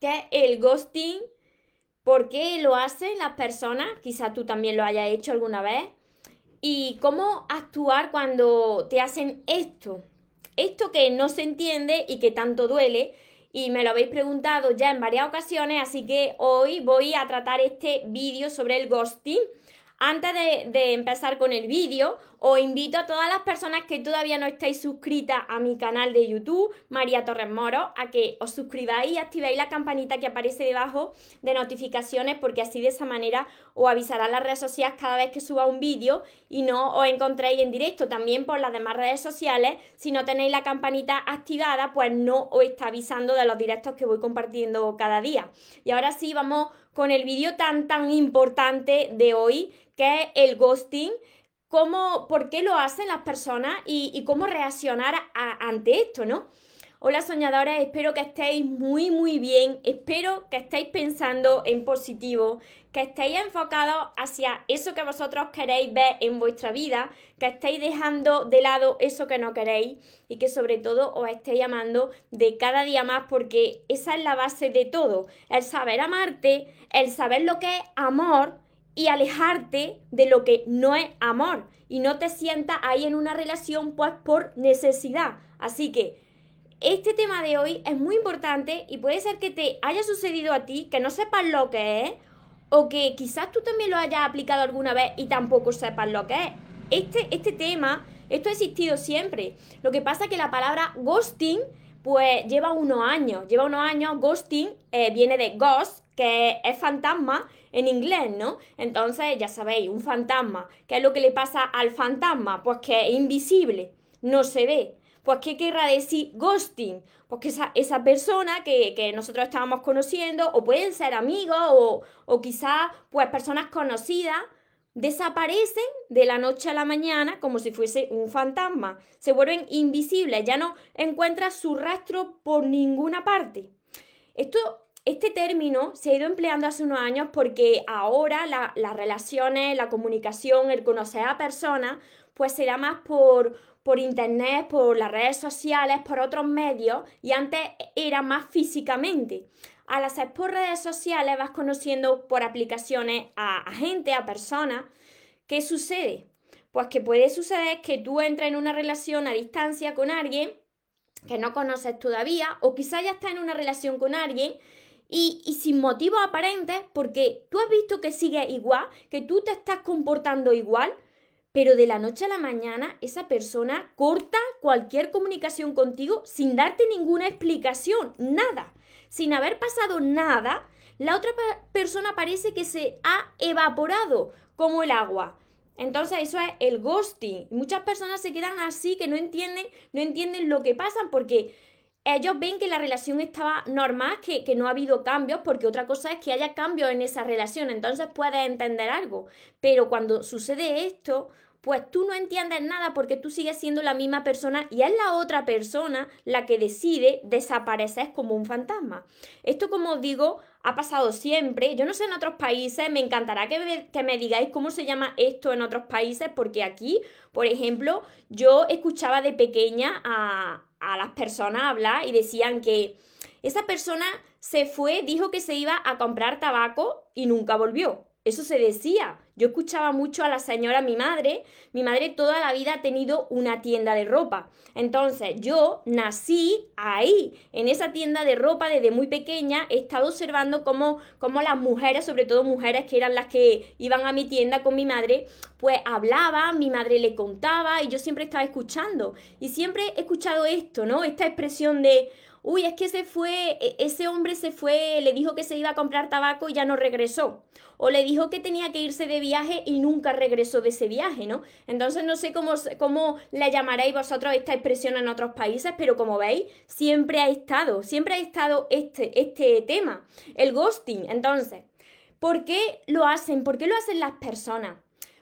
qué es el ghosting, por qué lo hacen las personas, quizás tú también lo hayas hecho alguna vez, y cómo actuar cuando te hacen esto, esto que no se entiende y que tanto duele. Y me lo habéis preguntado ya en varias ocasiones, así que hoy voy a tratar este vídeo sobre el ghosting. Antes de, empezar con el vídeo, os invito a todas las personas que todavía no estáis suscritas a mi canal de YouTube, María Torres Moro, a que os suscribáis y activéis la campanita que aparece debajo de notificaciones, porque así de esa manera os avisarán las redes sociales cada vez que suba un vídeo y no os encontréis en directo. También por las demás redes sociales, si no tenéis la campanita activada, pues no os está avisando de los directos que voy compartiendo cada día. Y ahora sí, vamos con el vídeo tan tan importante de hoy, que es el ghosting, cómo, por qué lo hacen las personas y, cómo reaccionar ante esto, ¿no? Hola soñadores, espero que estéis muy muy bien, espero que estéis pensando en positivo, que estéis enfocados hacia eso que vosotros queréis ver en vuestra vida, que estéis dejando de lado eso que no queréis y que sobre todo os estéis amando de cada día más porque esa es la base de todo, el saber amarte, el saber lo que es amor y alejarte de lo que no es amor y no te sientas ahí en una relación pues por necesidad. Así que este tema de hoy es muy importante y puede ser que te haya sucedido a ti, que no sepas lo que es, o que quizás tú también lo hayas aplicado alguna vez y tampoco sepas lo que es. Este, este tema, esto ha existido siempre. Lo que pasa es que la palabra ghosting, pues lleva unos años. Lleva unos años, ghosting eh, viene de ghost, que es fantasma en inglés, ¿no? Entonces, ya sabéis, un fantasma. ¿Qué es lo que le pasa al fantasma? Pues que es invisible, no se ve. Pues, ¿qué querrá decir ghosting? Pues que esa, esa persona que, nosotros estábamos conociendo, o pueden ser amigos, o, o quizás, pues, personas conocidas, desaparecen de la noche a la mañana como si fuese un fantasma. Se vuelven invisibles, ya no encuentras su rastro por ninguna parte. Esto, este término se ha ido empleando hace unos años porque ahora las relaciones, la comunicación, el conocer a personas, pues se da más por, por internet, por las redes sociales, por otros medios y antes era más físicamente. Al hacer por redes sociales vas conociendo por aplicaciones a, gente, a personas. ¿Qué sucede? Pues que puede suceder que tú entres en una relación a distancia con alguien que no conoces todavía o quizás ya estás en una relación con alguien y, sin motivos aparentes porque tú has visto que sigue igual, que tú te estás comportando igual, pero de la noche a la mañana esa persona corta cualquier comunicación contigo sin darte ninguna explicación, nada. Sin haber pasado nada, la otra persona parece que se ha evaporado como el agua. Entonces eso es el ghosting. Muchas personas se quedan así que no entienden, no entienden lo que pasa porque ellos ven que la relación estaba normal, que, que, no ha habido cambios, porque otra cosa es que haya cambios en esa relación, entonces puedes entender algo. Pero cuando sucede esto, pues tú no entiendes nada porque tú sigues siendo la misma persona y es la otra persona la que decide desaparecer como un fantasma. Esto, como os digo, ha pasado siempre. Yo no sé en otros países, me encantará que que me digáis cómo se llama esto en otros países, porque aquí, por ejemplo, yo escuchaba de pequeña a, a las personas hablar y decían que esa persona se fue, dijo que se iba a comprar tabaco y nunca volvió. Eso se decía. Yo escuchaba mucho a la señora, mi madre. Mi madre toda la vida ha tenido una tienda de ropa. Entonces, yo nací ahí, en esa tienda de ropa desde muy pequeña. He estado observando cómo, cómo las mujeres, sobre todo mujeres que eran las que iban a mi tienda con mi madre, pues hablaban, mi madre le contaba y yo siempre estaba escuchando. Y siempre he escuchado esto, ¿no? Esta expresión de uy, es que se fue, e, ese hombre se fue, le dijo que se iba a comprar tabaco y ya no regresó. O le dijo que tenía que irse de viaje y nunca regresó de ese viaje, ¿no? Entonces no sé cómo, cómo le llamaréis vosotros esta expresión en otros países, pero como veis, siempre ha estado, siempre ha estado este, este tema, el ghosting. Entonces, ¿por qué lo hacen? ¿Por qué lo hacen las personas?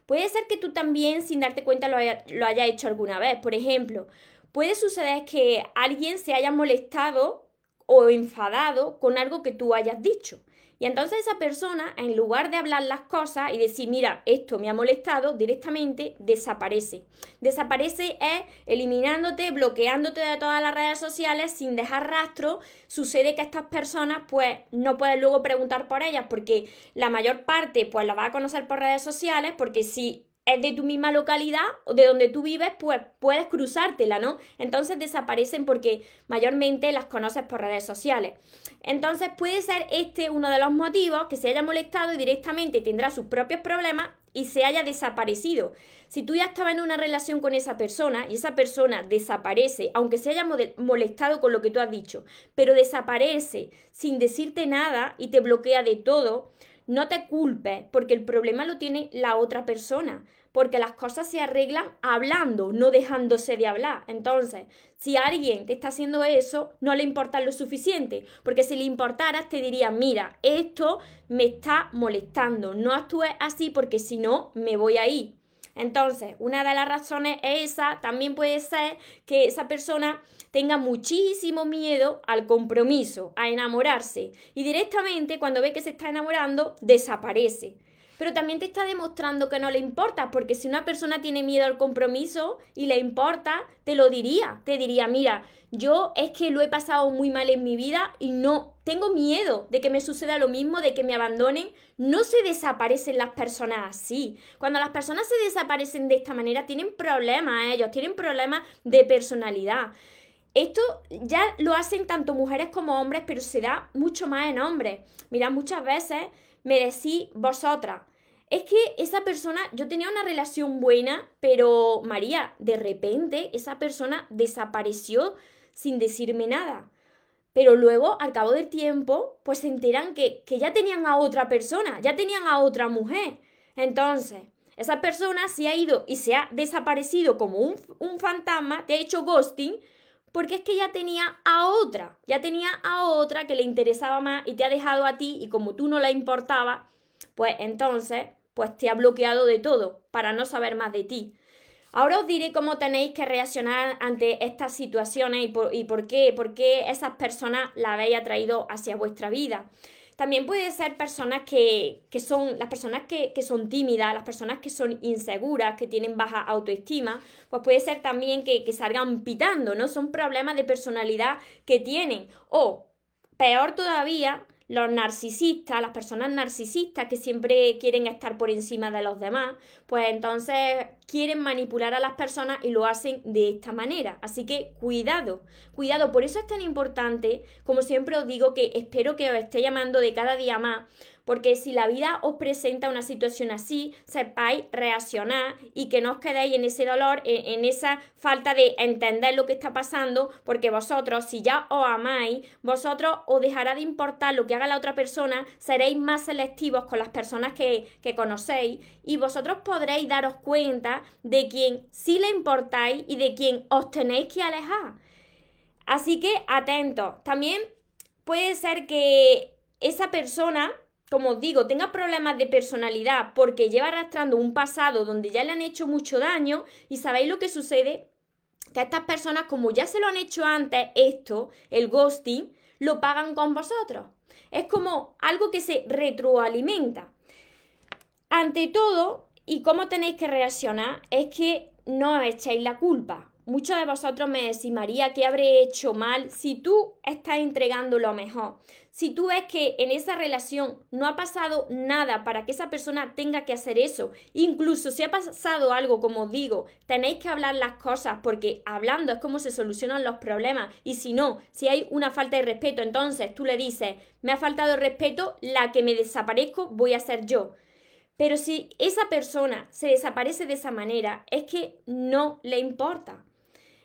Puede ser que tú también, sin darte cuenta, lo, haya, lo hayas hecho alguna vez. Por ejemplo, puede suceder que alguien se haya molestado o enfadado con algo que tú hayas dicho. Y entonces esa persona, en lugar de hablar las cosas y decir, mira, esto me ha molestado, directamente desaparece. Desaparece es eliminándote, bloqueándote de todas las redes sociales sin dejar rastro. Sucede que estas personas, pues, no puedes luego preguntar por ellas porque la mayor parte, pues, la va a conocer por redes sociales porque si es de tu misma localidad o de donde tú vives, pues puedes cruzártela, ¿no? Entonces desaparecen porque mayormente las conoces por redes sociales. Entonces puede ser este uno de los motivos que se haya molestado y directamente tendrá sus propios problemas y se haya desaparecido. Si tú ya estabas en una relación con esa persona y esa persona desaparece, aunque se haya molestado con lo que tú has dicho, pero desaparece sin decirte nada y te bloquea de todo, no te culpes porque el problema lo tiene la otra persona, porque las cosas se arreglan hablando, no dejándose de hablar. Entonces, si alguien te está haciendo eso, no le importa lo suficiente, porque si le importara te diría, mira, esto me está molestando, no actúes así porque si no, me voy a ir. Entonces, una de las razones es esa, también puede ser que esa persona tenga muchísimo miedo al compromiso, a enamorarse, y directamente cuando ve que se está enamorando, desaparece. Pero también te está demostrando que no le importa, porque si una persona tiene miedo al compromiso y le importa, te lo diría, te diría, mira, yo es que lo he pasado muy mal en mi vida y no tengo miedo de que me suceda lo mismo, de que me abandonen. No se desaparecen las personas así. Cuando las personas se desaparecen de esta manera, tienen problemas ellos, tienen problemas de personalidad. Esto ya lo hacen tanto mujeres como hombres, pero se da mucho más en hombres. Mira, muchas veces me decís vosotras, es que esa persona, yo tenía una relación buena, pero María, de repente esa persona desapareció sin decirme nada. Pero luego, al cabo del tiempo, pues se enteran que, ya tenían a otra persona, ya tenían a otra mujer. Entonces, esa persona se ha ido y se ha desaparecido como un, un fantasma, te ha hecho ghosting, porque es que ya tenía a otra, ya tenía a otra que le interesaba más y te ha dejado a ti y como tú no la importaba, pues entonces, pues te ha bloqueado de todo para no saber más de ti. Ahora os diré cómo tenéis que reaccionar ante estas situaciones y por, y por qué, por qué esas personas la habéis atraído hacia vuestra vida. También puede ser personas que, son, las personas que, son tímidas, las personas que son inseguras, que tienen baja autoestima, pues puede ser también que, que salgan pitando, ¿no? Son problemas de personalidad que tienen. O, peor todavía, los narcisistas, las personas narcisistas que siempre quieren estar por encima de los demás, pues entonces quieren manipular a las personas y lo hacen de esta manera. Así que cuidado, cuidado. Por eso es tan importante, como siempre os digo, que espero que os esté llamando de cada día más porque si la vida os presenta una situación así, sepáis reaccionar y que no os quedéis en ese dolor, en, esa falta de entender lo que está pasando, porque vosotros, si ya os amáis, vosotros os dejará de importar lo que haga la otra persona, seréis más selectivos con las personas que, que conocéis y vosotros podréis daros cuenta de quién sí le importáis y de quién os tenéis que alejar. Así que atentos. También puede ser que esa persona como os digo, tenga problemas de personalidad porque lleva arrastrando un pasado donde ya le han hecho mucho daño y sabéis lo que sucede, que estas personas, como ya se lo han hecho antes, esto, el ghosting, lo pagan con vosotros. Es como algo que se retroalimenta. Ante todo, y cómo tenéis que reaccionar, es que no echéis la culpa. Muchos de vosotros me decís, María, ¿qué habré hecho mal? Si tú estás entregando lo mejor, si tú ves que en esa relación no ha pasado nada para que esa persona tenga que hacer eso, incluso si ha pasado algo, como digo, tenéis que hablar las cosas porque hablando es como se solucionan los problemas y si no, si hay una falta de respeto, entonces tú le dices, me ha faltado respeto, la que me desaparezco voy a ser yo. Pero si esa persona se desaparece de esa manera, es que no le importa.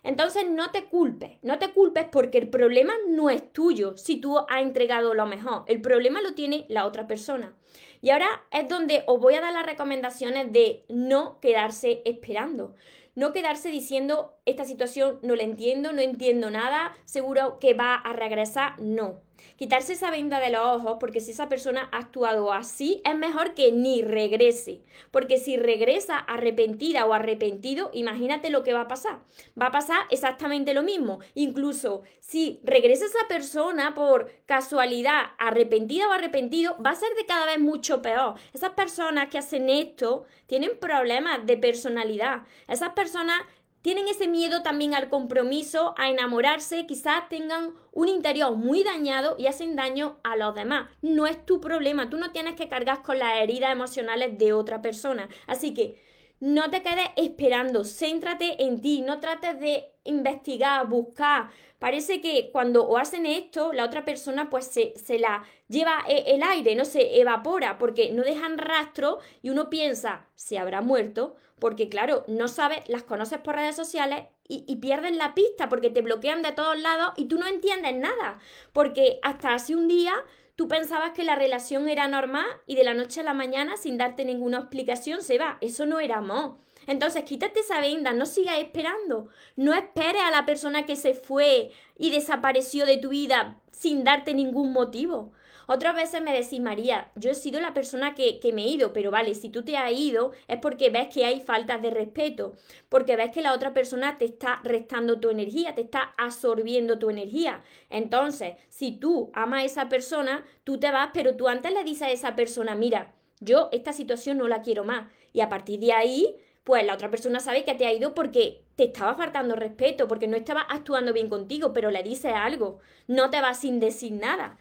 Entonces no te culpes, no te culpes porque el problema no es tuyo si tú has entregado lo mejor, el problema lo tiene la otra persona. Y ahora es donde os voy a dar las recomendaciones de no quedarse esperando, no quedarse diciendo esta situación no la entiendo, no entiendo nada, seguro que va a regresar, no. Quitarse esa venda de los ojos, porque si esa persona ha actuado así, es mejor que ni regrese, porque si regresa arrepentida o arrepentido, imagínate lo que va a pasar. Va a pasar exactamente lo mismo. Incluso si regresa esa persona por casualidad arrepentida o arrepentido, va a ser de cada vez mucho peor. Esas personas que hacen esto tienen problemas de personalidad. Esas personas tienen ese miedo también al compromiso, a enamorarse, quizás tengan un interior muy dañado y hacen daño a los demás. No es tu problema, tú no tienes que cargar con las heridas emocionales de otra persona. Así que no te quedes esperando, céntrate en ti, no trates de investigar, buscar. Parece que cuando hacen esto, la otra persona pues se, se la lleva e, el aire, no se evapora porque no dejan rastro y uno piensa, se habrá muerto porque claro, no sabes, las conoces por redes sociales y, y, pierden la pista porque te bloquean de todos lados y tú no entiendes nada, porque hasta hace un día tú pensabas que la relación era normal y de la noche a la mañana, sin darte ninguna explicación, se va. Eso no era amor. Entonces, quítate esa venda, no sigas esperando. No esperes a la persona que se fue y desapareció de tu vida sin darte ningún motivo. Otras veces me decís, María, yo he sido la persona que, me he ido, pero vale, si tú te has ido es porque ves que hay faltas de respeto, porque ves que la otra persona te está restando tu energía, te está absorbiendo tu energía. Entonces, si tú amas a esa persona, tú te vas, pero tú antes le dices a esa persona, mira, yo esta situación no la quiero más. Y a partir de ahí, pues la otra persona sabe que te ha ido porque te estaba faltando respeto, porque no estaba actuando bien contigo, pero le dices algo, no te vas sin decir nada.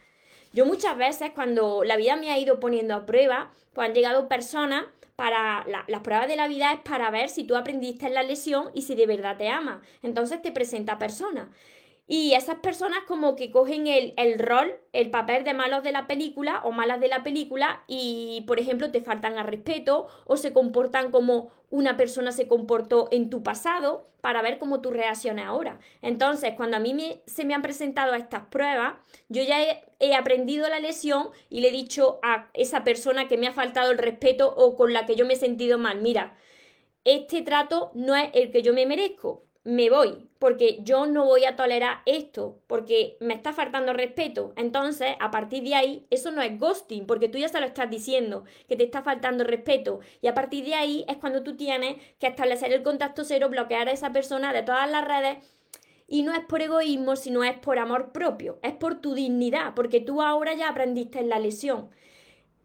Yo muchas veces cuando la vida me ha ido poniendo a prueba, pues han llegado personas para las pruebas de la vida es para ver si tú aprendiste en la lesión y si de verdad te ama. Entonces te presenta personas. Y esas personas como que cogen el, el, rol, el papel de malos de la película o malas de la película y, por ejemplo, te faltan al respeto o se comportan como una persona se comportó en tu pasado para ver cómo tú reaccionas ahora. Entonces, cuando a mí me, se me han presentado estas pruebas, yo ya he, he aprendido la lesión y le he dicho a esa persona que me ha faltado el respeto o con la que yo me he sentido mal, mira, este trato no es el que yo me merezco me voy, porque yo no voy a tolerar esto, porque me está faltando respeto. Entonces, a partir de ahí, eso no es ghosting, porque tú ya se lo estás diciendo, que te está faltando respeto. Y a partir de ahí es cuando tú tienes que establecer el contacto cero, bloquear a esa persona de todas las redes. Y no es por egoísmo, sino es por amor propio, es por tu dignidad, porque tú ahora ya aprendiste en la lesión.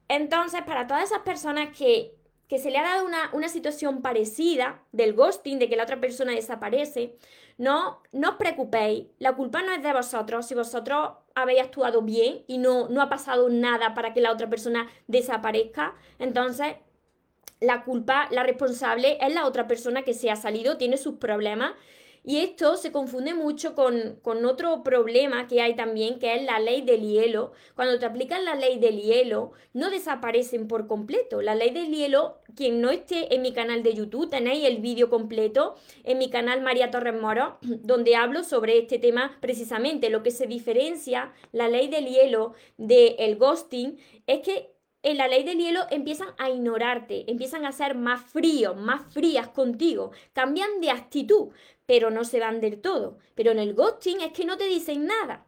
Entonces, para todas esas personas que que se le ha dado una, situación parecida del ghosting, de que la otra persona desaparece, no, no os preocupéis, la culpa no es de vosotros, si vosotros habéis actuado bien y no, no ha pasado nada para que la otra persona desaparezca, entonces la culpa, la responsable es la otra persona que se ha salido, tiene sus problemas y esto se confunde mucho con, otro problema que hay también, que es la ley del hielo. Cuando te aplican la ley del hielo, no desaparecen por completo. La ley del hielo, quien no esté en mi canal de YouTube, tenéis el vídeo completo en mi canal María Torres Moro, donde hablo sobre este tema precisamente. Lo que se diferencia la ley del hielo del ghosting es que en la ley del hielo empiezan a ignorarte, empiezan a ser más fríos, más frías contigo, cambian de actitud, pero no se van del todo. Pero en el ghosting es que no te dicen nada,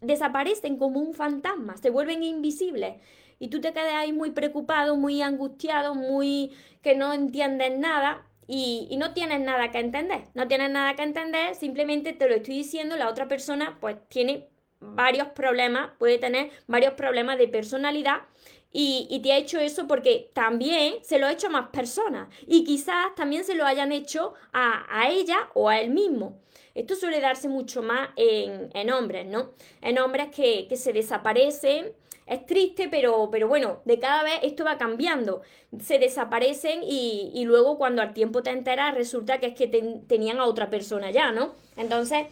desaparecen como un fantasma, se vuelven invisibles. Y tú te quedas ahí muy preocupado, muy angustiado, muy que no entiendes nada y, y, no tienes nada que entender. No tienes nada que entender, simplemente te lo estoy diciendo, la otra persona pues tiene varios problemas, puede tener varios problemas de personalidad y, te ha hecho eso porque también se lo ha hecho a más personas y quizás también se lo hayan hecho a, ella o a él mismo. Esto suele darse mucho más en, hombres, ¿no? En hombres que, se desaparecen. Es triste, pero, pero bueno, de cada vez esto va cambiando. Se desaparecen y, luego cuando al tiempo te enteras resulta que es que tenían a otra persona ya, ¿no? Entonces,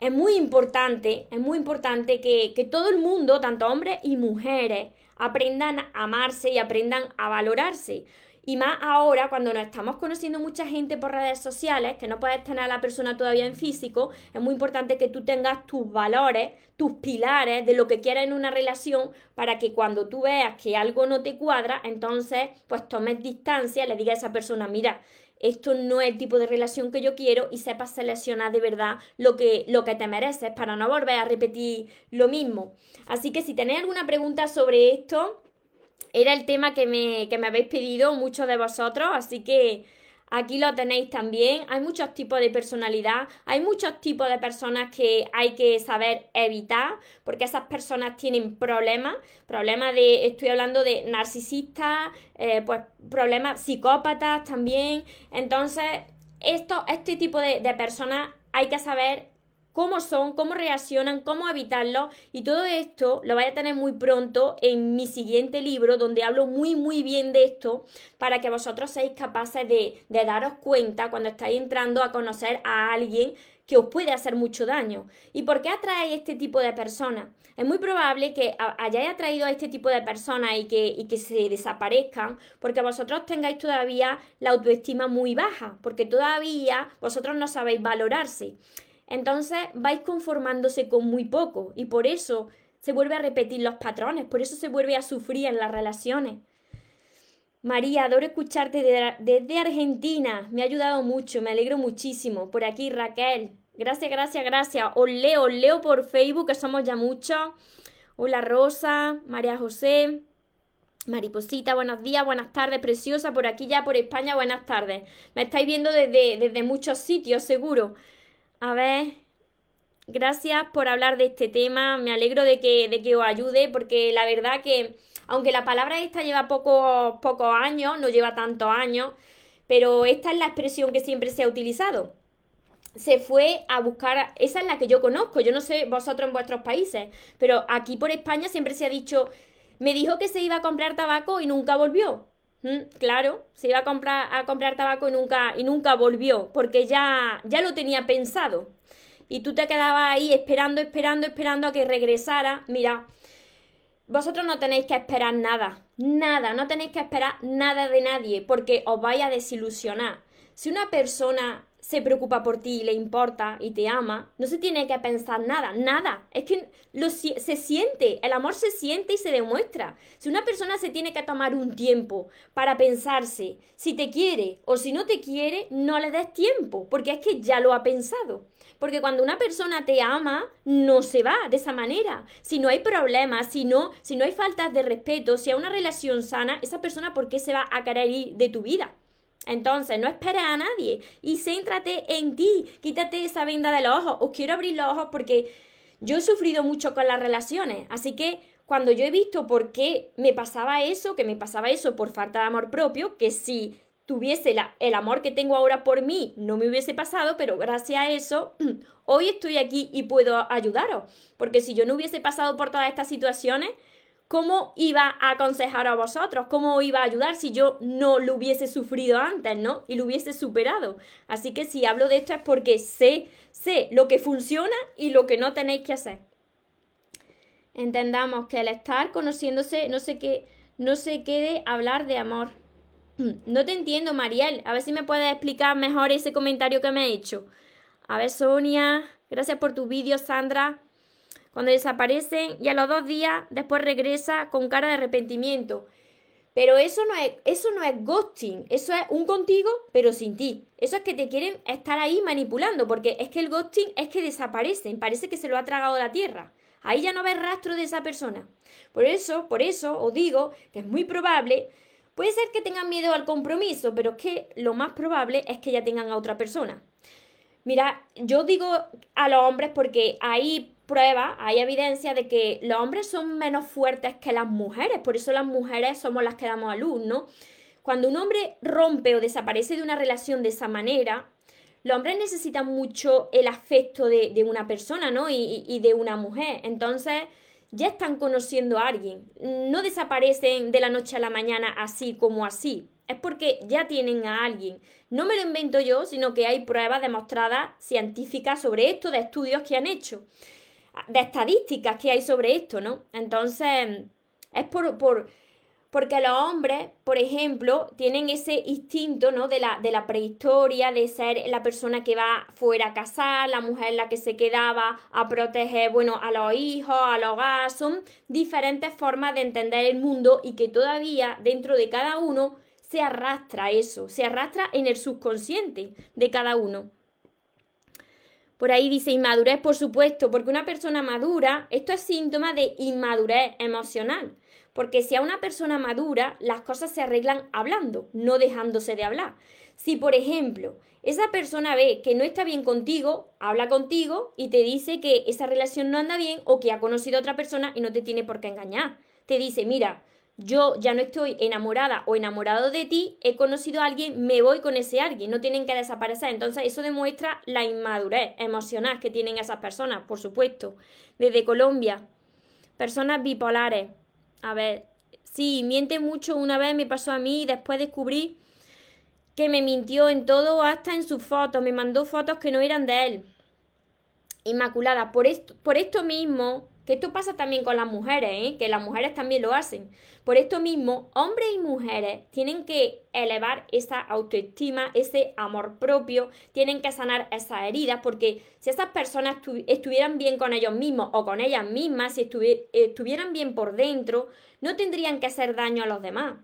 es muy importante, es muy importante que, que todo el mundo, tanto hombres y mujeres, aprendan a amarse y aprendan a valorarse. Y más ahora, cuando nos estamos conociendo mucha gente por redes sociales, que no puedes tener a la persona todavía en físico, es muy importante que tú tengas tus valores, tus pilares de lo que quieres en una relación, para que cuando tú veas que algo no te cuadra, entonces pues tomes distancia, le digas a esa persona, mira, esto no es el tipo de relación que yo quiero y sepas seleccionar de verdad lo que, lo que te mereces para no volver a repetir lo mismo. Así que si tenéis alguna pregunta sobre esto, era el tema que me, que me habéis pedido muchos de vosotros, así que Aquí lo tenéis también. Hay muchos tipos de personalidad, hay muchos tipos de personas que hay que saber evitar, porque esas personas tienen problemas, problemas de, estoy hablando de narcisistas, eh, pues problemas psicópatas también. Entonces, esto, este tipo de, de personas hay que saber cómo son, cómo reaccionan, cómo evitarlo y todo esto lo voy a tener muy pronto en mi siguiente libro donde hablo muy muy bien de esto para que vosotros seáis capaces de, daros cuenta cuando estáis entrando a conocer a alguien que os puede hacer mucho daño. ¿Y por qué atrae este tipo de personas? Es muy probable que hayáis atraído a este tipo de personas y que se desaparezcan porque vosotros tengáis todavía la autoestima muy baja, porque todavía vosotros no sabéis valorarse. Entonces vais conformándose con muy poco y por eso se vuelve a repetir los patrones, por eso se vuelve a sufrir en las relaciones. María, adoro escucharte desde Argentina, me ha ayudado mucho, me alegro muchísimo. Por aquí Raquel, gracias, gracias, gracias. Os leo, os leo por Facebook, que somos ya muchos. Hola Rosa, María José, Mariposita, buenos días, buenas tardes, preciosa, por aquí ya por España, buenas tardes. Me estáis viendo desde, desde muchos sitios, seguro. A ver, gracias por hablar de este tema. Me alegro de que, de que os ayude porque la verdad que, aunque la palabra esta lleva pocos pocos años, no lleva tantos años, pero esta es la expresión que siempre se ha utilizado. Se fue a buscar, esa es la que yo conozco, yo no sé vosotros en vuestros países, pero aquí por España siempre se ha dicho, me dijo que se iba a comprar tabaco y nunca volvió. Claro, se iba a comprar, a comprar tabaco y nunca, y nunca volvió, porque ya, ya lo tenía pensado. Y tú te quedabas ahí esperando, esperando, esperando a que regresara. Mira, vosotros no tenéis que esperar nada, nada, no tenéis que esperar nada de nadie, porque os vais a desilusionar. Si una persona se preocupa por ti, le importa y te ama, no se tiene que pensar nada, nada. Es que se siente, el amor se siente y se demuestra. Si una persona se tiene que tomar un tiempo para pensarse si te quiere o si no te quiere, no le des tiempo, porque es que ya lo ha pensado. Porque cuando una persona te ama, no se va de esa manera. Si no hay problemas, si no, si no hay faltas de respeto, si hay una relación sana, esa persona, ¿por qué se va a querer ir de tu vida? Entonces, no esperes a nadie y céntrate en ti. Quítate esa venda de los ojos. Os quiero abrir los ojos porque yo he sufrido mucho con las relaciones. Así que cuando yo he visto por qué me pasaba eso, que me pasaba eso por falta de amor propio, que si tuviese el amor que tengo ahora por mí, no me hubiese pasado, pero gracias a eso, hoy estoy aquí y puedo ayudaros. Porque si yo no hubiese pasado por todas estas situaciones, ¿cómo iba a aconsejar a vosotros? ¿Cómo iba a ayudar si yo no lo hubiese sufrido antes, ¿no? Y lo hubiese superado. Así que si hablo de esto es porque sé, sé lo que funciona y lo que no tenéis que hacer. Entendamos que el estar conociéndose no sé qué, no se quede hablar de amor. No te entiendo, Mariel. A ver si me puedes explicar mejor ese comentario que me ha hecho. A ver, Sonia. Gracias por tu vídeo, Sandra cuando desaparecen y a los dos días después regresa con cara de arrepentimiento. Pero eso no es, eso no es ghosting, eso es un contigo, pero sin ti. Eso es que te quieren estar ahí manipulando, porque es que el ghosting es que desaparecen, parece que se lo ha tragado la tierra. Ahí ya no ves rastro de esa persona. Por eso, por eso os digo que es muy probable, puede ser que tengan miedo al compromiso, pero es que lo más probable es que ya tengan a otra persona. Mira, yo digo a los hombres porque ahí prueba, hay evidencia de que los hombres son menos fuertes que las mujeres, por eso las mujeres somos las que damos a luz, ¿no? Cuando un hombre rompe o desaparece de una relación de esa manera, los hombres necesitan mucho el afecto de, una persona, ¿no? Y, y, de una mujer. Entonces, ya están conociendo a alguien. No desaparecen de la noche a la mañana así como así. Es porque ya tienen a alguien. No me lo invento yo, sino que hay pruebas demostradas científicas sobre esto, de estudios que han hecho de estadísticas que hay sobre esto, ¿no? Entonces, es por, por, porque los hombres, por ejemplo, tienen ese instinto, ¿no? De la, de la prehistoria, de ser la persona que va fuera a casar, la mujer la que se quedaba a proteger, bueno, a los hijos, al hogar, son diferentes formas de entender el mundo y que todavía dentro de cada uno se arrastra eso, se arrastra en el subconsciente de cada uno. Por ahí dice inmadurez, por supuesto, porque una persona madura, esto es síntoma de inmadurez emocional. Porque si a una persona madura, las cosas se arreglan hablando, no dejándose de hablar. Si, por ejemplo, esa persona ve que no está bien contigo, habla contigo y te dice que esa relación no anda bien o que ha conocido a otra persona y no te tiene por qué engañar. Te dice, mira, yo ya no estoy enamorada o enamorado de ti, he conocido a alguien, me voy con ese alguien, no tienen que desaparecer. Entonces eso demuestra la inmadurez emocional que tienen esas personas, por supuesto. Desde Colombia, personas bipolares. A ver, sí, miente mucho, una vez me pasó a mí y después descubrí que me mintió en todo, hasta en sus fotos, me mandó fotos que no eran de él. Inmaculada, por esto, por esto mismo que esto pasa también con las mujeres, ¿eh? que las mujeres también lo hacen. Por esto mismo, hombres y mujeres tienen que elevar esa autoestima, ese amor propio, tienen que sanar esas heridas, porque si esas personas estuvieran bien con ellos mismos o con ellas mismas, si estuvieran bien por dentro, no tendrían que hacer daño a los demás.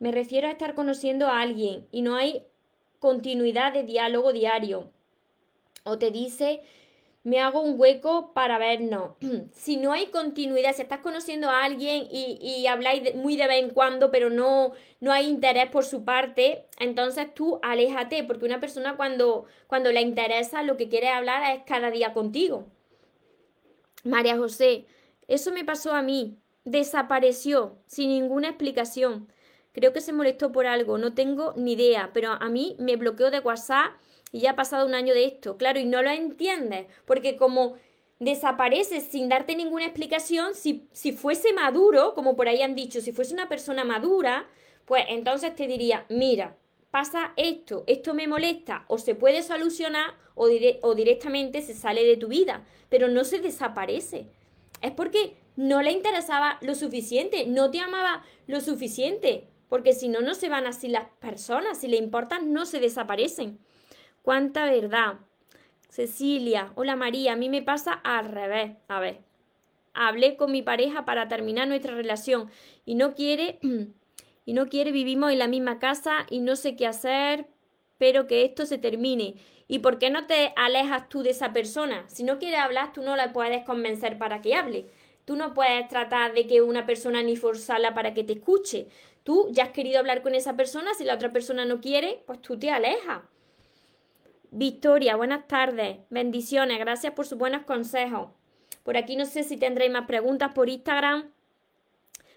Me refiero a estar conociendo a alguien y no hay continuidad de diálogo diario. O te dice me hago un hueco para vernos. si no hay continuidad, si estás conociendo a alguien y, habláis muy de vez en cuando, pero no, no hay interés por su parte, entonces tú aléjate, porque una persona cuando, cuando le interesa lo que quiere hablar es cada día contigo. María José, eso me pasó a mí. Desapareció sin ninguna explicación. Creo que se molestó por algo, no tengo ni idea, pero a mí me bloqueó de WhatsApp y ya ha pasado un año de esto, claro, y no lo entiendes, porque como desapareces sin darte ninguna explicación, si, si fuese maduro, como por ahí han dicho, si fuese una persona madura, pues entonces te diría, mira, pasa esto, esto me molesta, o se puede solucionar o, o directamente se sale de tu vida, pero no se desaparece. Es porque no le interesaba lo suficiente, no te amaba lo suficiente, porque si no, no se van así las personas, si le importan, no se desaparecen. Cuánta verdad. Cecilia, hola María, a mí me pasa al revés. A ver, hablé con mi pareja para terminar nuestra relación y no quiere, y no quiere, vivimos en la misma casa y no sé qué hacer, pero que esto se termine. ¿Y por qué no te alejas tú de esa persona? Si no quiere hablar, tú no la puedes convencer para que hable. Tú no puedes tratar de que una persona ni forzarla para que te escuche. Tú ya has querido hablar con esa persona, si la otra persona no quiere, pues tú te alejas. Victoria, buenas tardes. Bendiciones. Gracias por sus buenos consejos. Por aquí no sé si tendréis más preguntas por Instagram.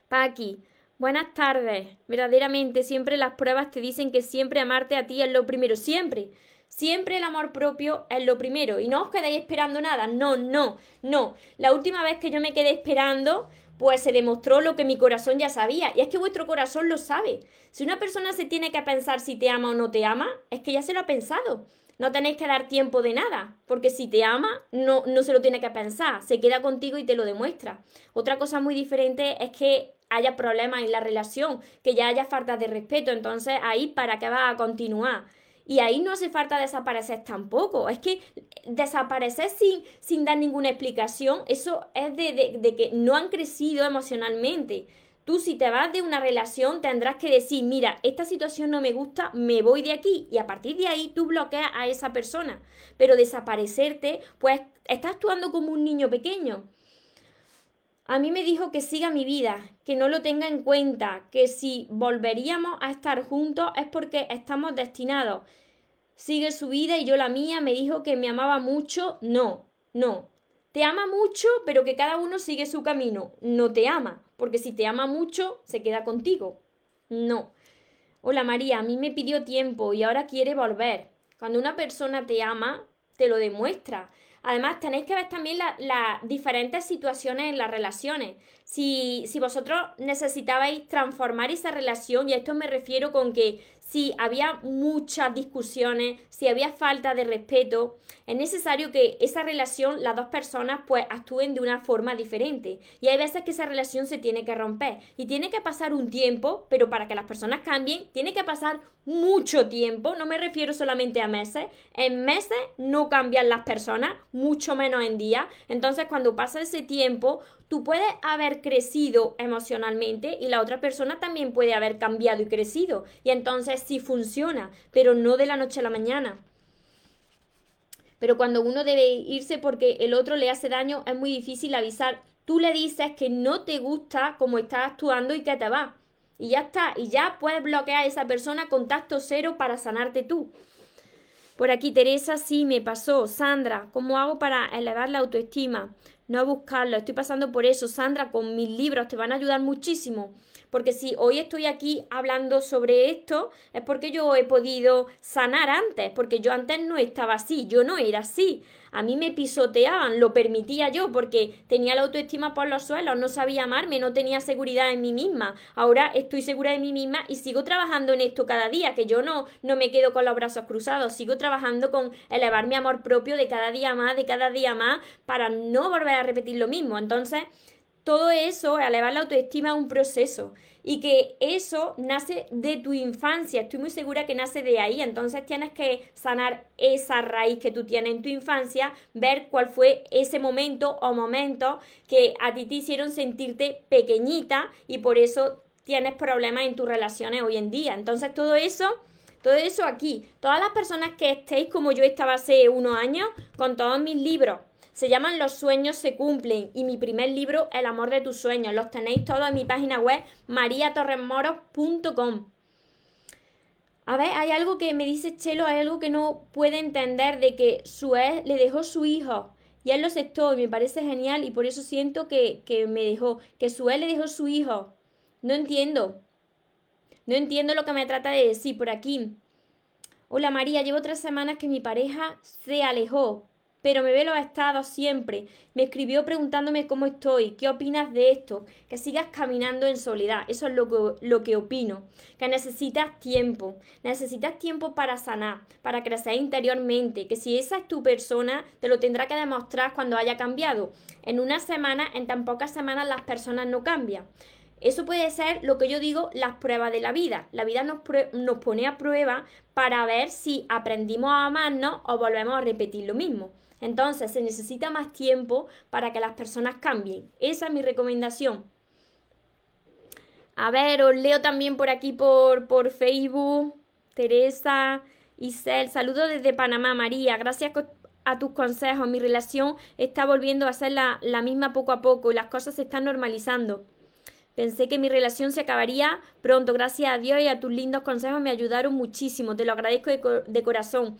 Paqui, buenas tardes. Verdaderamente, siempre las pruebas te dicen que siempre amarte a ti es lo primero. Siempre. Siempre el amor propio es lo primero. Y no os quedéis esperando nada. No, no, no. La última vez que yo me quedé esperando, pues se demostró lo que mi corazón ya sabía. Y es que vuestro corazón lo sabe. Si una persona se tiene que pensar si te ama o no te ama, es que ya se lo ha pensado. No tenéis que dar tiempo de nada, porque si te ama, no, no se lo tiene que pensar, se queda contigo y te lo demuestra. Otra cosa muy diferente es que haya problemas en la relación, que ya haya falta de respeto, entonces ahí para qué va a continuar. Y ahí no hace falta desaparecer tampoco. Es que desaparecer sin, sin dar ninguna explicación, eso es de, de que no han crecido emocionalmente. Tú si te vas de una relación tendrás que decir, mira, esta situación no me gusta, me voy de aquí y a partir de ahí tú bloqueas a esa persona. Pero desaparecerte, pues estás actuando como un niño pequeño. A mí me dijo que siga mi vida, que no lo tenga en cuenta, que si volveríamos a estar juntos es porque estamos destinados. Sigue su vida y yo la mía, me dijo que me amaba mucho. No, no. Te ama mucho, pero que cada uno sigue su camino. No te ama porque si te ama mucho, se queda contigo. No. Hola María, a mí me pidió tiempo y ahora quiere volver. Cuando una persona te ama, te lo demuestra. Además, tenéis que ver también las diferentes situaciones en las relaciones. Si, si vosotros necesitabais transformar esa relación, y a esto me refiero con que si había muchas discusiones, si había falta de respeto, es necesario que esa relación, las dos personas, pues actúen de una forma diferente. Y hay veces que esa relación se tiene que romper. Y tiene que pasar un tiempo, pero para que las personas cambien, tiene que pasar mucho tiempo, no me refiero solamente a meses, en meses no cambian las personas, mucho menos en días. Entonces, cuando pasa ese tiempo, tú puedes haber crecido emocionalmente y la otra persona también puede haber cambiado y crecido. Y entonces sí funciona, pero no de la noche a la mañana. Pero cuando uno debe irse porque el otro le hace daño, es muy difícil avisar. Tú le dices que no te gusta cómo estás actuando y que te va. Y ya está. Y ya puedes bloquear a esa persona contacto cero para sanarte tú. Por aquí, Teresa, sí, me pasó. Sandra, ¿cómo hago para elevar la autoestima? No buscarlo. Estoy pasando por eso. Sandra, con mis libros te van a ayudar muchísimo. Porque si hoy estoy aquí hablando sobre esto, es porque yo he podido sanar antes, porque yo antes no estaba así, yo no era así. A mí me pisoteaban, lo permitía yo porque tenía la autoestima por los suelos, no sabía amarme, no tenía seguridad en mí misma. Ahora estoy segura de mí misma y sigo trabajando en esto cada día, que yo no, no me quedo con los brazos cruzados, sigo trabajando con elevar mi amor propio de cada día más, de cada día más, para no volver a repetir lo mismo. Entonces, todo eso, elevar la autoestima es un proceso y que eso nace de tu infancia. Estoy muy segura que nace de ahí. Entonces tienes que sanar esa raíz que tú tienes en tu infancia, ver cuál fue ese momento o momento que a ti te hicieron sentirte pequeñita y por eso tienes problemas en tus relaciones hoy en día. Entonces todo eso... Todo eso aquí, todas las personas que estéis como yo estaba hace unos años, con todos mis libros, se llaman Los sueños se cumplen y mi primer libro, El amor de tus sueños. Los tenéis todos en mi página web mariatorresmoros.com. A ver, hay algo que me dice Chelo, hay algo que no puede entender de que su le dejó su hijo y él lo aceptó y me parece genial y por eso siento que, que me dejó, que su le dejó su hijo. No entiendo. No entiendo lo que me trata de decir por aquí. Hola María, llevo tres semanas que mi pareja se alejó pero me ve los estados siempre. Me escribió preguntándome cómo estoy, qué opinas de esto, que sigas caminando en soledad. Eso es lo que, lo que opino. Que necesitas tiempo, necesitas tiempo para sanar, para crecer interiormente, que si esa es tu persona, te lo tendrá que demostrar cuando haya cambiado. En una semana, en tan pocas semanas las personas no cambian. Eso puede ser lo que yo digo, las pruebas de la vida. La vida nos, nos pone a prueba para ver si aprendimos a amarnos o volvemos a repetir lo mismo. Entonces se necesita más tiempo para que las personas cambien. Esa es mi recomendación. A ver, os leo también por aquí por, por Facebook. Teresa, Isel, saludos desde Panamá, María. Gracias a tus consejos. Mi relación está volviendo a ser la, la misma poco a poco y las cosas se están normalizando. Pensé que mi relación se acabaría pronto. Gracias a Dios y a tus lindos consejos me ayudaron muchísimo. Te lo agradezco de, de corazón.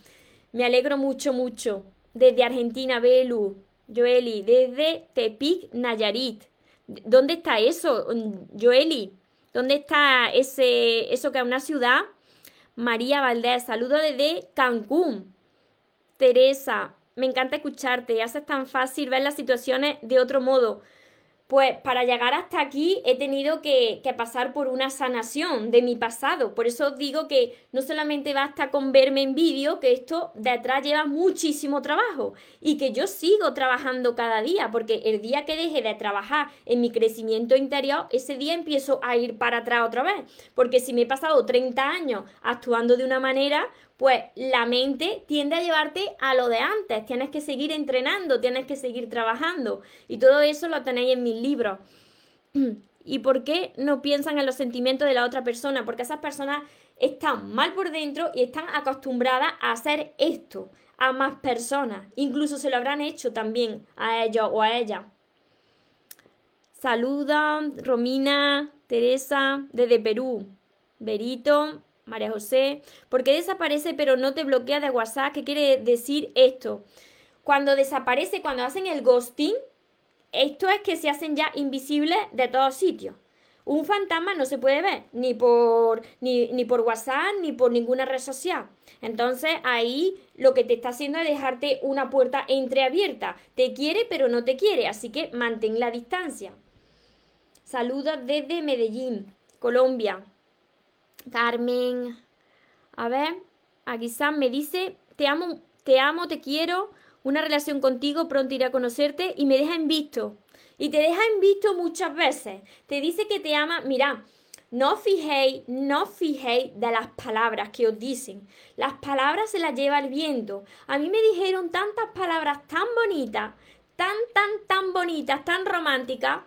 Me alegro mucho, mucho desde Argentina, Belu, Joeli, desde Tepic, Nayarit. ¿Dónde está eso, Joeli? ¿Dónde está ese, eso que es una ciudad? María Valdés, saludo desde Cancún. Teresa, me encanta escucharte, haces tan fácil ver las situaciones de otro modo. Pues para llegar hasta aquí he tenido que, pasar por una sanación de mi pasado. Por eso digo que no solamente basta con verme en vídeo, que esto detrás lleva muchísimo trabajo y que yo sigo trabajando cada día, porque el día que deje de trabajar en mi crecimiento interior, ese día empiezo a ir para atrás otra vez. Porque si me he pasado 30 años actuando de una manera, pues la mente tiende a llevarte a lo de antes. Tienes que seguir entrenando, tienes que seguir trabajando. Y todo eso lo tenéis en mis libros. ¿Y por qué no piensan en los sentimientos de la otra persona? Porque esas personas están mal por dentro y están acostumbradas a hacer esto a más personas. Incluso se lo habrán hecho también a ellos o a ella. Saluda, Romina, Teresa, desde Perú. Berito, María José, porque desaparece pero no te bloquea de WhatsApp. ¿Qué quiere decir esto? Cuando desaparece, cuando hacen el ghosting, esto es que se hacen ya invisibles de todos sitios. Un fantasma no se puede ver ni por, ni, ni por WhatsApp ni por ninguna red social. Entonces ahí lo que te está haciendo es dejarte una puerta entreabierta. Te quiere pero no te quiere, así que mantén la distancia. Saludos desde Medellín, Colombia. Carmen. A ver, aquí me dice, te amo, te amo, te quiero, una relación contigo, pronto iré a conocerte y me deja en visto. Y te deja en visto muchas veces. Te dice que te ama, mira, no fijéis, no fijéis de las palabras que os dicen. Las palabras se las lleva el viento. A mí me dijeron tantas palabras tan bonitas, tan, tan, tan bonitas, tan románticas,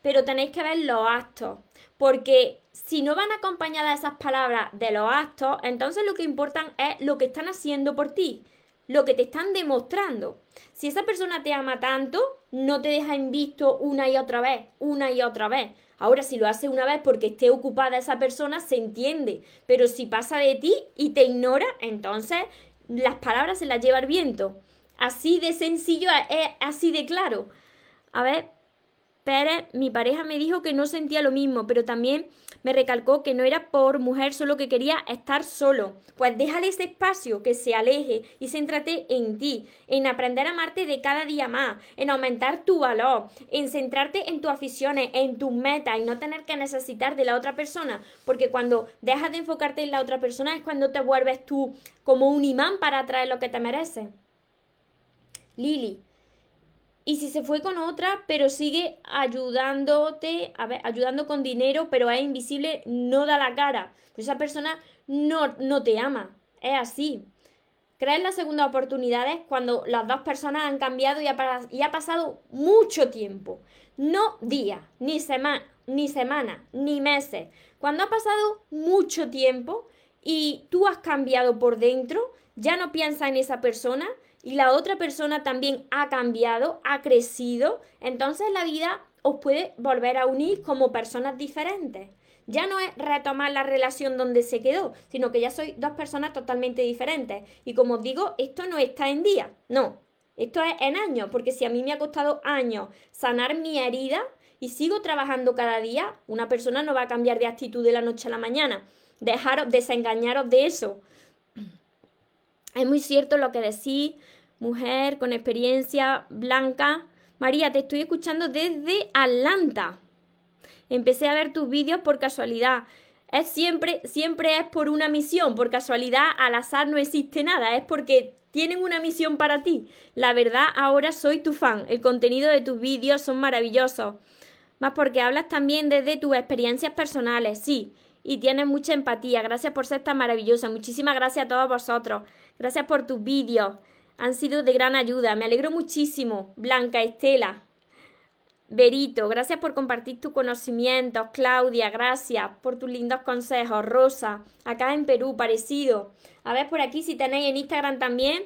pero tenéis que ver los actos. Porque si no van acompañadas esas palabras de los actos, entonces lo que importa es lo que están haciendo por ti, lo que te están demostrando. Si esa persona te ama tanto, no te deja en visto una y otra vez, una y otra vez. Ahora, si lo hace una vez porque esté ocupada esa persona, se entiende. Pero si pasa de ti y te ignora, entonces las palabras se las lleva el viento. Así de sencillo, así de claro. A ver, Pérez, mi pareja me dijo que no sentía lo mismo, pero también me recalcó que no era por mujer, solo que quería estar solo. Pues déjale ese espacio, que se aleje y céntrate en ti, en aprender a amarte de cada día más, en aumentar tu valor, en centrarte en tus aficiones, en tus metas y no tener que necesitar de la otra persona, porque cuando dejas de enfocarte en la otra persona es cuando te vuelves tú como un imán para atraer lo que te mereces. Lili, y si se fue con otra, pero sigue ayudándote, a ver, ayudando con dinero, pero es invisible, no da la cara. Pues esa persona no, no te ama. Es así. Crees las segundas oportunidades cuando las dos personas han cambiado y ha, pasado mucho tiempo. No días, ni, semana, ni semanas, ni meses. Cuando ha pasado mucho tiempo y tú has cambiado por dentro, ya no piensas en esa persona, y la otra persona también ha cambiado, ha crecido, entonces la vida os puede volver a unir como personas diferentes. Ya no es retomar la relación donde se quedó, sino que ya sois dos personas totalmente diferentes. Y como os digo, esto no está en día, no. Esto es en años, porque si a mí me ha costado años sanar mi herida y sigo trabajando cada día, una persona no va a cambiar de actitud de la noche a la mañana. Dejaros, desengañaros de eso. Es muy cierto lo que decís, mujer con experiencia blanca. María, te estoy escuchando desde Atlanta. Empecé a ver tus vídeos por casualidad. Es siempre, siempre es por una misión, por casualidad, al azar no existe nada, es porque tienen una misión para ti. La verdad, ahora soy tu fan. El contenido de tus vídeos son maravillosos. Más porque hablas también desde tus experiencias personales, sí. Y tienes mucha empatía. Gracias por ser tan maravillosa. Muchísimas gracias a todos vosotros. Gracias por tus vídeos. Han sido de gran ayuda. Me alegro muchísimo. Blanca, Estela, Berito, gracias por compartir tus conocimientos. Claudia, gracias por tus lindos consejos. Rosa, acá en Perú, parecido. A ver por aquí si tenéis en Instagram también.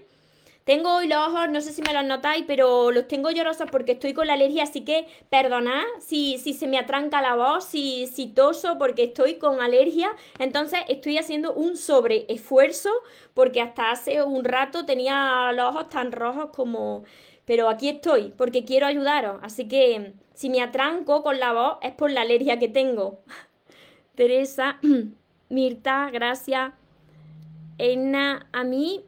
Tengo hoy los ojos, no sé si me los notáis, pero los tengo llorosos porque estoy con la alergia, así que perdonad si, si se me atranca la voz, si, si toso porque estoy con alergia. Entonces estoy haciendo un sobreesfuerzo porque hasta hace un rato tenía los ojos tan rojos como... Pero aquí estoy porque quiero ayudaros, así que si me atranco con la voz es por la alergia que tengo. Teresa, Mirta, gracias. Enna, a mí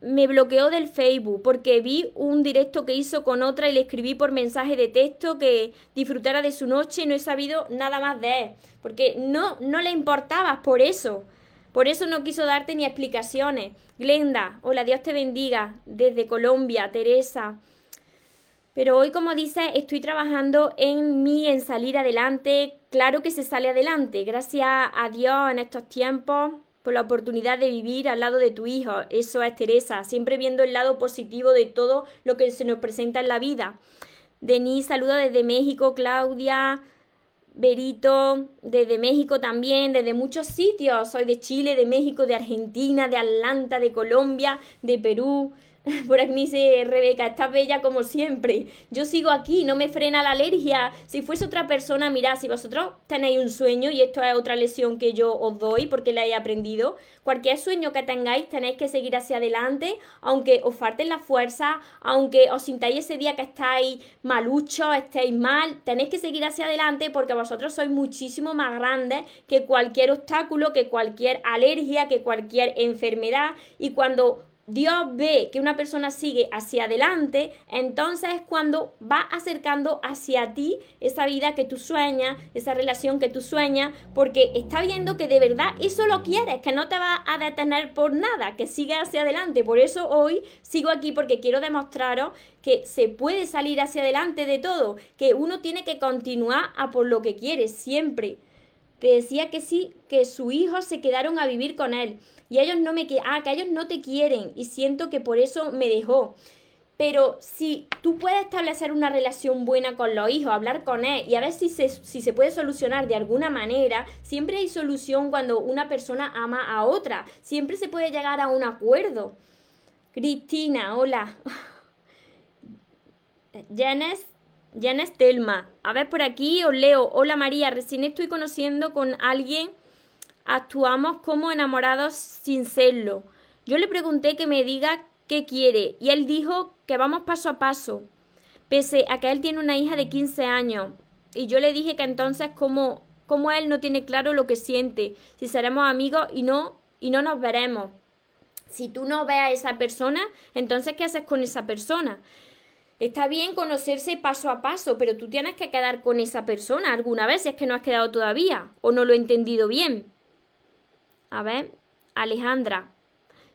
me bloqueó del Facebook porque vi un directo que hizo con otra y le escribí por mensaje de texto que disfrutara de su noche y no he sabido nada más de él. Porque no, no le importabas por eso. Por eso no quiso darte ni explicaciones. Glenda, hola, Dios te bendiga. Desde Colombia, Teresa. Pero hoy, como dice, estoy trabajando en mí, en salir adelante. Claro que se sale adelante. Gracias a Dios en estos tiempos la oportunidad de vivir al lado de tu hijo. Eso es Teresa, siempre viendo el lado positivo de todo lo que se nos presenta en la vida. Denise, saludo desde México, Claudia, Berito, desde México también, desde muchos sitios. Soy de Chile, de México, de Argentina, de Atlanta, de Colombia, de Perú. Por aquí dice Rebeca, estás bella como siempre. Yo sigo aquí, no me frena la alergia. Si fuese otra persona, mirad, si vosotros tenéis un sueño, y esto es otra lesión que yo os doy porque la he aprendido, cualquier sueño que tengáis tenéis que seguir hacia adelante, aunque os falten la fuerza, aunque os sintáis ese día que estáis maluchos, estéis mal, tenéis que seguir hacia adelante porque vosotros sois muchísimo más grandes que cualquier obstáculo, que cualquier alergia, que cualquier enfermedad. Y cuando Dios ve que una persona sigue hacia adelante, entonces es cuando va acercando hacia ti esa vida que tú sueñas, esa relación que tú sueñas, porque está viendo que de verdad eso lo quieres, que no te va a detener por nada, que sigue hacia adelante. Por eso hoy sigo aquí porque quiero demostraros que se puede salir hacia adelante de todo, que uno tiene que continuar a por lo que quiere siempre. te decía que sí, que sus hijos se quedaron a vivir con él y ellos no me ah, que ellos no te quieren y siento que por eso me dejó. Pero si tú puedes establecer una relación buena con los hijos, hablar con él y a ver si se, si se puede solucionar de alguna manera, siempre hay solución cuando una persona ama a otra. Siempre se puede llegar a un acuerdo. Cristina, hola. Janes, Janes Telma. A ver, por aquí os leo. Hola María, recién estoy conociendo con alguien. Actuamos como enamorados sin serlo. Yo le pregunté que me diga qué quiere y él dijo que vamos paso a paso, pese a que él tiene una hija de 15 años. Y yo le dije que entonces como, como él no tiene claro lo que siente, si seremos amigos y no, y no nos veremos. Si tú no ves a esa persona, entonces ¿qué haces con esa persona? Está bien conocerse paso a paso, pero tú tienes que quedar con esa persona alguna vez, si es que no has quedado todavía o no lo he entendido bien. A ver, Alejandra,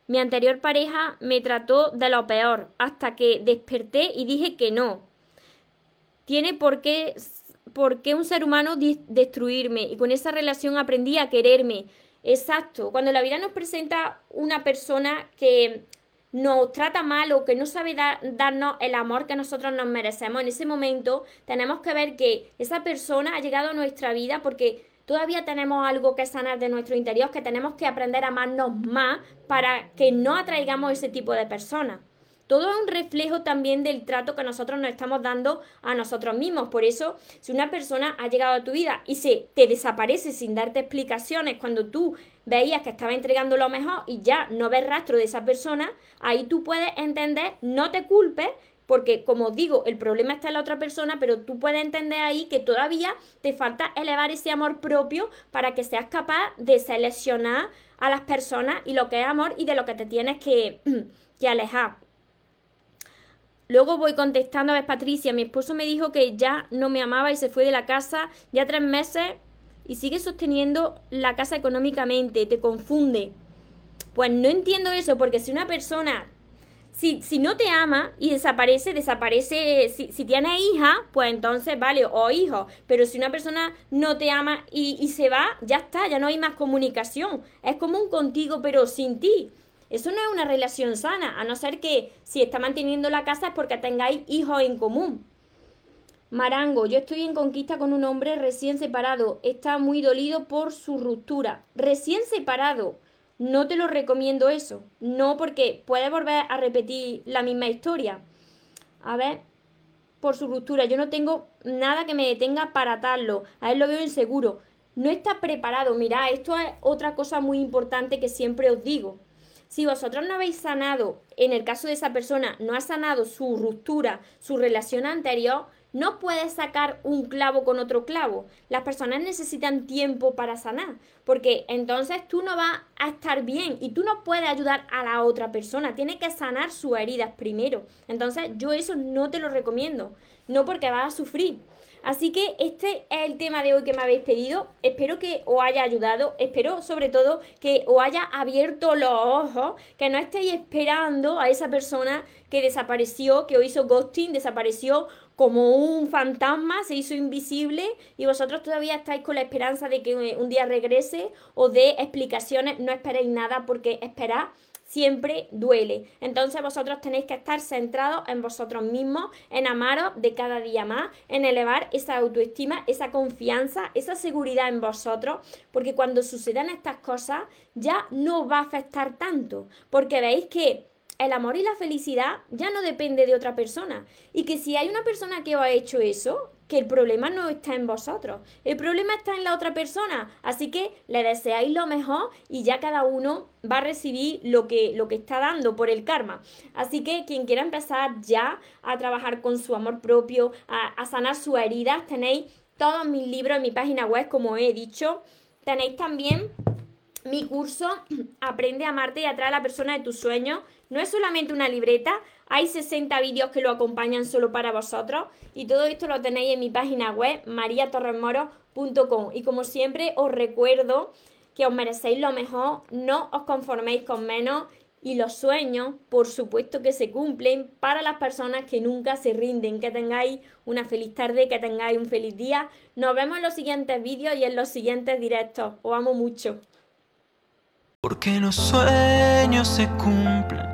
mi anterior pareja me trató de lo peor hasta que desperté y dije que no. Tiene por qué, por qué un ser humano destruirme y con esa relación aprendí a quererme. Exacto, cuando la vida nos presenta una persona que nos trata mal o que no sabe darnos el amor que nosotros nos merecemos, en ese momento tenemos que ver que esa persona ha llegado a nuestra vida porque todavía tenemos algo que sanar de nuestro interior, que tenemos que aprender a amarnos más para que no atraigamos ese tipo de personas. Todo es un reflejo también del trato que nosotros nos estamos dando a nosotros mismos. Por eso, si una persona ha llegado a tu vida y se te desaparece sin darte explicaciones cuando tú veías que estaba entregando lo mejor y ya no ves rastro de esa persona, ahí tú puedes entender, no te culpes, porque como digo, el problema está en la otra persona, pero tú puedes entender ahí que todavía te falta elevar ese amor propio para que seas capaz de seleccionar a las personas y lo que es amor y de lo que te tienes que, que alejar. Luego voy contestando a ver, Patricia, mi esposo me dijo que ya no me amaba y se fue de la casa ya tres meses y sigue sosteniendo la casa económicamente, te confunde. Pues no entiendo eso, porque si una persona si, si no te ama y desaparece, desaparece, si, si tienes hija, pues entonces vale, o hijo, pero si una persona no te ama y, y se va, ya está, ya no hay más comunicación, es como un contigo pero sin ti. Eso no es una relación sana, a no ser que si está manteniendo la casa es porque tengáis hijos en común. Marango, yo estoy en conquista con un hombre recién separado, está muy dolido por su ruptura. Recién separado, no te lo recomiendo eso. No porque puede volver a repetir la misma historia. A ver, por su ruptura. Yo no tengo nada que me detenga para atarlo. A él lo veo inseguro. No está preparado. Mira, esto es otra cosa muy importante que siempre os digo. Si vosotros no habéis sanado, en el caso de esa persona, no ha sanado su ruptura, su relación anterior, no puedes sacar un clavo con otro clavo. Las personas necesitan tiempo para sanar, porque entonces tú no vas a estar bien y tú no puedes ayudar a la otra persona. Tiene que sanar sus heridas primero. Entonces yo eso no te lo recomiendo, no porque vas a sufrir. Así que este es el tema de hoy que me habéis pedido. Espero que os haya ayudado. Espero sobre todo que os haya abierto los ojos, que no estéis esperando a esa persona que desapareció, que os hizo ghosting, desapareció como un fantasma, se hizo invisible y vosotros todavía estáis con la esperanza de que un día regrese o de explicaciones, no esperéis nada porque esperar siempre duele. Entonces vosotros tenéis que estar centrados en vosotros mismos, en amaros de cada día más, en elevar esa autoestima, esa confianza, esa seguridad en vosotros, porque cuando sucedan estas cosas ya no va a afectar tanto, porque veis que el amor y la felicidad ya no depende de otra persona. Y que si hay una persona que os ha hecho eso, que el problema no está en vosotros, el problema está en la otra persona. Así que le deseáis lo mejor y ya cada uno va a recibir lo que, lo que está dando por el karma. Así que quien quiera empezar ya a trabajar con su amor propio, a, sanar sus heridas, tenéis todos mis libros en mi página web, como he dicho. Tenéis también mi curso Aprende a amarte y atrae a la persona de tus sueños. No es solamente una libreta, hay 60 vídeos que lo acompañan solo para vosotros y todo esto lo tenéis en mi página web mariatorresmoro.com. Y como siempre os recuerdo que os merecéis lo mejor, no os conforméis con menos y los sueños, por supuesto que se cumplen para las personas que nunca se rinden. Que tengáis una feliz tarde, que tengáis un feliz día. Nos vemos en los siguientes vídeos y en los siguientes directos. Os amo mucho. Porque los sueños se cumplen,